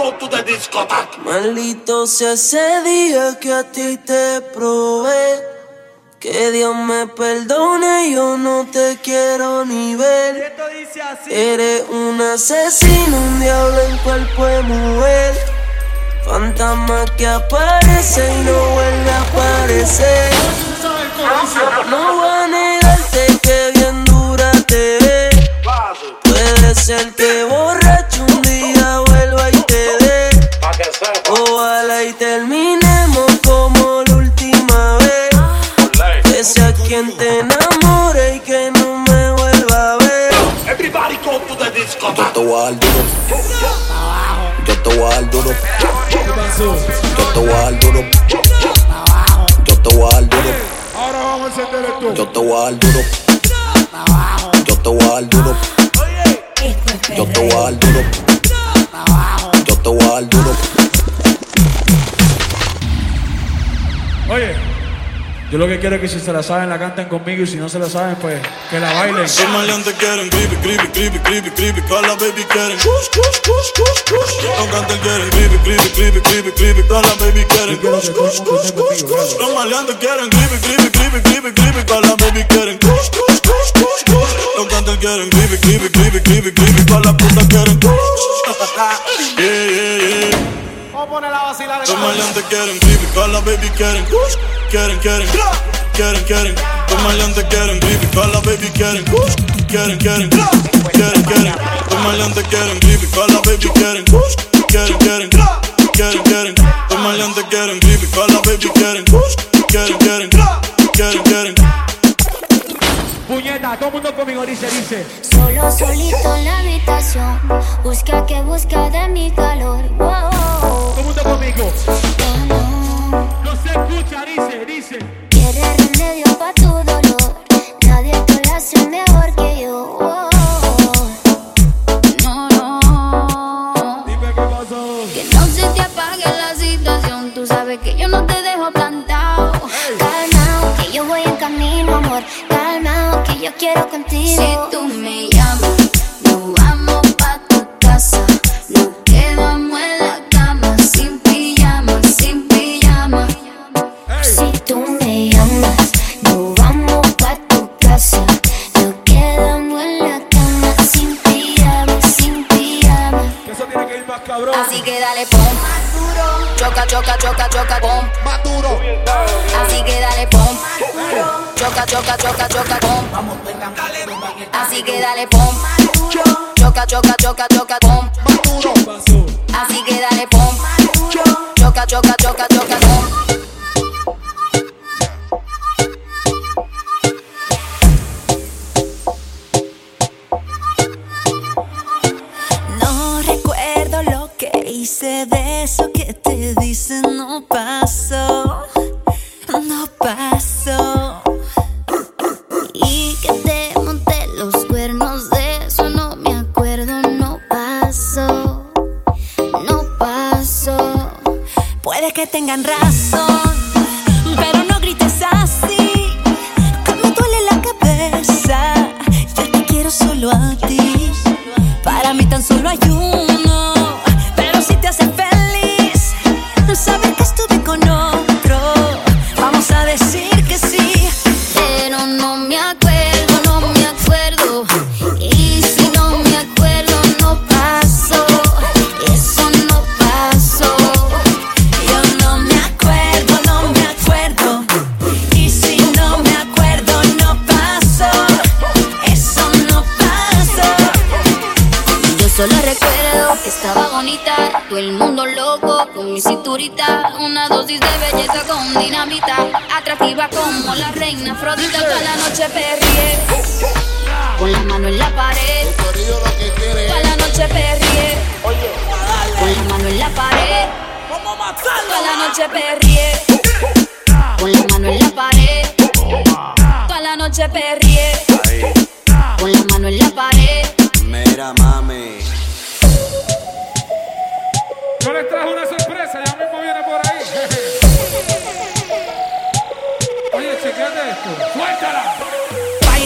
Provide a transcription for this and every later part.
go to the discotheque. Maldito sea ese día que a ti te probé. Que Dios me perdone, yo no te quiero ni ver. Eres un asesino, un diablo en cuerpo de mujer. Fantasma que aparece y no vuelve a aparecer. No Yo te voy a dar duro. Yo te voy a dar duro. Yo te voy a dar duro. Yo te voy a dar duro. Ahora vamos a encender esto. Yo te voy a dar duro. Yo te voy a dar duro. Yo te voy a dar duro. Yo lo que quiero es que si se la saben la canten conmigo y si no se la saben, pues que la bailen. Los maleantes quieren creepy, creepy, creepy, creepy, creepy, todas las baby quieren kush, kush, kush, kush, kush. Los cantantes quieren creepy, creepy, creepy, creepy, creepy, todas las baby quieren kush, esté kush, contigo, kush. Los maleantes quieren creepy, creepy, creepy, creepy, creepy, todas las baby quieren kush, kush, kush, kush, kush. Los cantantes quieren creepy, creepy, creepy, creepy, creepy, todas las putas quieren kush. Yeah, yeah, yeah. Los maleantes quieren creepy, todas las baby quieren. Kush, quieren, quieren, quieren, quieren. Los maleantes quieren creepy, todas las baby quieren. Kush, quieren, quieren, quieren, quieren. Los maleantes quieren creepy, todas las baby quieren. Kush, quieren, quieren, quieren, quieren. Los maleantes quieren creepy, todas las baby quieren. Kush, quieren, quieren, quieren, quieren. Puñeta, todo el mundo conmigo dice, dice. Solo solito en la habitación. Busca que busca de mi calor. Wow. Todo el mundo conmigo. Oh, no. No se escucha, dice, dice. Quiere remedio pa' tu dolor. Nadie te lo hace mejor que yo. Oh, no, no. Dime qué pasó. Que no se te apague la situación. Tú sabes que yo no te dejo plantado. Calmao, que yo voy en camino, amor. Yo quiero contigo. Si tú me llamas, nos vamos pa' tu casa. Nos quedamos en cabrón. Así que dale pom, choca, choca, choca, choca, pom, Más duro. así que dale pom, choca, choca, choca, choca, pom, así que dale pom, choca, choca, choca, choca, pom, Pasó. así que dale pom, choca, choca, choca, choca, pom. Y que te monté los cuernos de eso no me acuerdo, no pasó, no pasó. Puede que tengan razón, pero no grites así. Que me duele la cabeza. Yo te quiero solo a ti. Para mí tan solo hay uno. Mi cinturita. Una dosis de belleza con dinamita. Atractiva como la reina Afrodita. Toda la noche perrié. Con la mano en la pared. Toda la noche perrié. Con la mano en la pared. Toda la noche perrié. Con la mano en la pared. Toda la noche perrié. Con la mano en la pared. Mira, mami.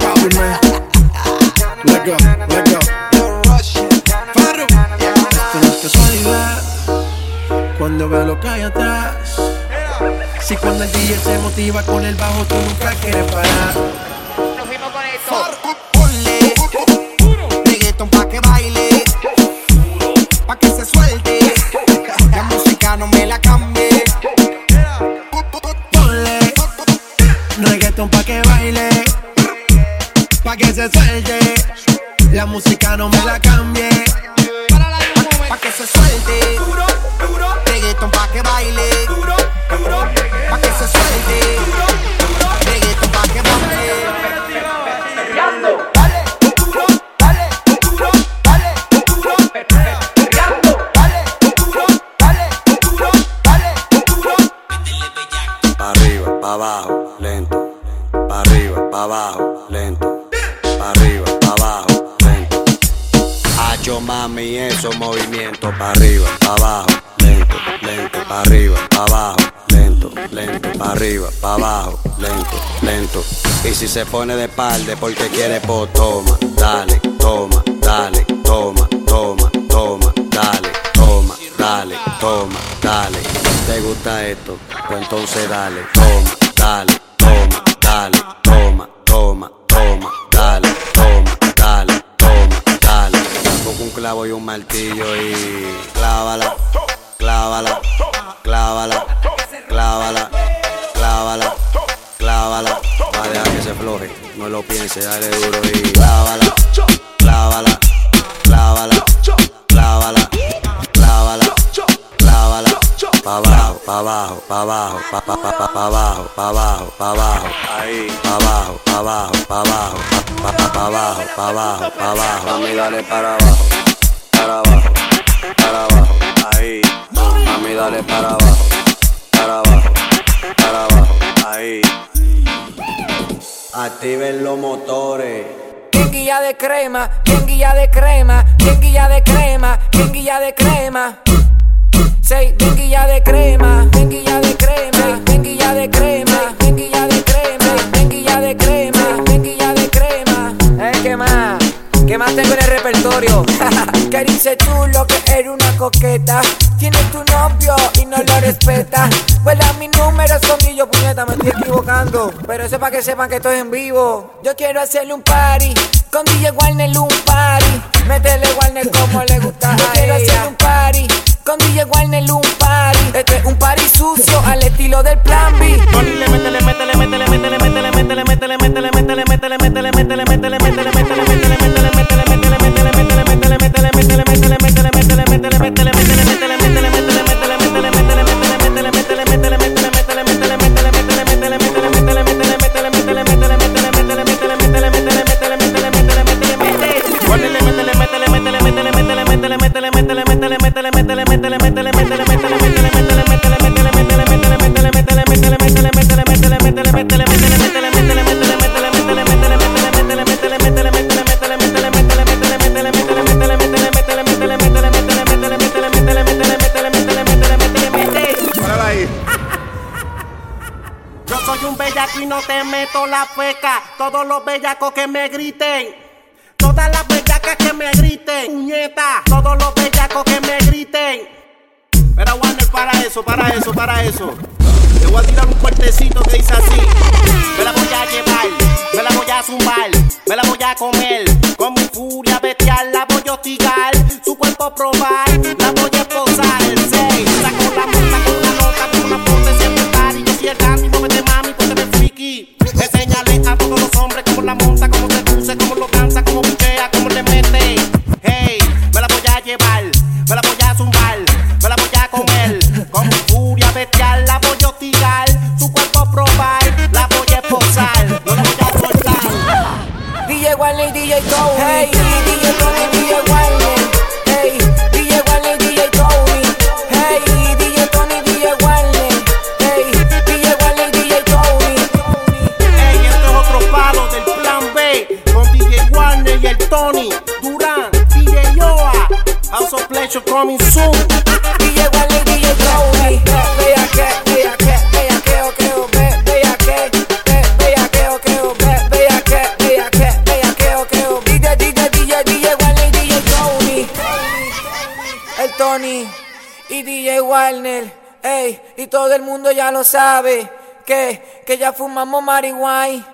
Out with man. Let go, let go. Farro. No es casualidad. Cuando veo lo que hay atrás. Si cuando el DJ se motiva con el bajo, tú nunca quieres parar. la música no me la cambie. Pa', que se suelte. Duro, duro. Reggaeton pa' que baile. Duro, duro. Pa' que se suelte. Duro, duro. Reggaeton pa' que baile. Arriba, abajo, lento. Arriba, abajo, lento Mami, esos movimientos. Pa' arriba, pa' abajo, lento, lento. Pa' arriba, pa' abajo, lento, lento. Pa' arriba, pa' abajo, lento, lento. Y si se pone de palde porque quiere, pues toma, dale, toma, dale, toma, toma, toma, dale, toma, dale, toma, dale. ¿Te gusta esto? Pues entonces dale, toma, dale, un martillo y clávala, clávala, clávala, clávala, clávala, clávala. Va a que se floje, no lo piense, dale duro y clávala, clávala, clávala, clávala, clávala, clávala. Pa' abajo, pa' abajo, pa' abajo, pa' pa' pa' pa' pa' abajo, pa' abajo, pa' abajo, ahí, pa' abajo, pa' abajo, pa' abajo, pa' pa' pa' abajo, pa' abajo, pa' abajo, dale para abajo, para abajo, para abajo, ahí, mami dale para abajo, para abajo, para abajo, ahí. Activen los motores. Bien de crema, bien guilla de crema, bien guilla de crema, bien guilla de crema. Say, bien de crema, bien guilla de crema, bien guilla de crema, bien guilla de crema, bien guilla de crema, bien de crema. Eh, ¿qué más? ¿Qué más tengo en el repertorio? Que dice chulo que eres una coqueta. Tienes tu novio y no lo respeta. Vuela mi número son yo puñeta, me estoy equivocando. Pero eso para que sepan que estoy en vivo. Yo quiero hacerle un party. Con DJ Warner un party. Métele Warner como le gusta Yo quiero hacerle un party. Con DJ Warner un party. Este es un party sucio al estilo del plan B. Métele, métele, métele, métele, métele, métele, métele, métele, métele, métele, métele, métele, métele, métele, métele, métele, métele, métele, Yo soy un bellaco y no te meto la feca. Todos los bellacos que me griten. Que me griten. Puñeta. Todos los bellacos que me griten. Pero Warner, para eso, para eso, para eso. Te voy a tirar un fuertecito que dice así. Me la voy a llevar, me la voy a zumbar, me la voy a comer. Con mi furia bestial la voy a hostigar. Su cuerpo probar, la voy a esposar. con él. Con mi furia bestial la voy a hostigar, su cuerpo probar, la voy a esposar, no la voy a soltar. DJ Wally, DJ Cole, hey, DJ Tony, DJ Wally, hey, DJ Wally, DJ Cole, hey, DJ Tony, DJ Wally, hey, DJ Wally, DJ Cole. Hey, esto es otro palo del plan B, con DJ Warner y el Tony, Durán, DJ Yoa, House of Pleasure coming soon. Y DJ Warner. Ey, y todo el mundo ya lo sabe que, que ya fumamos marihuana.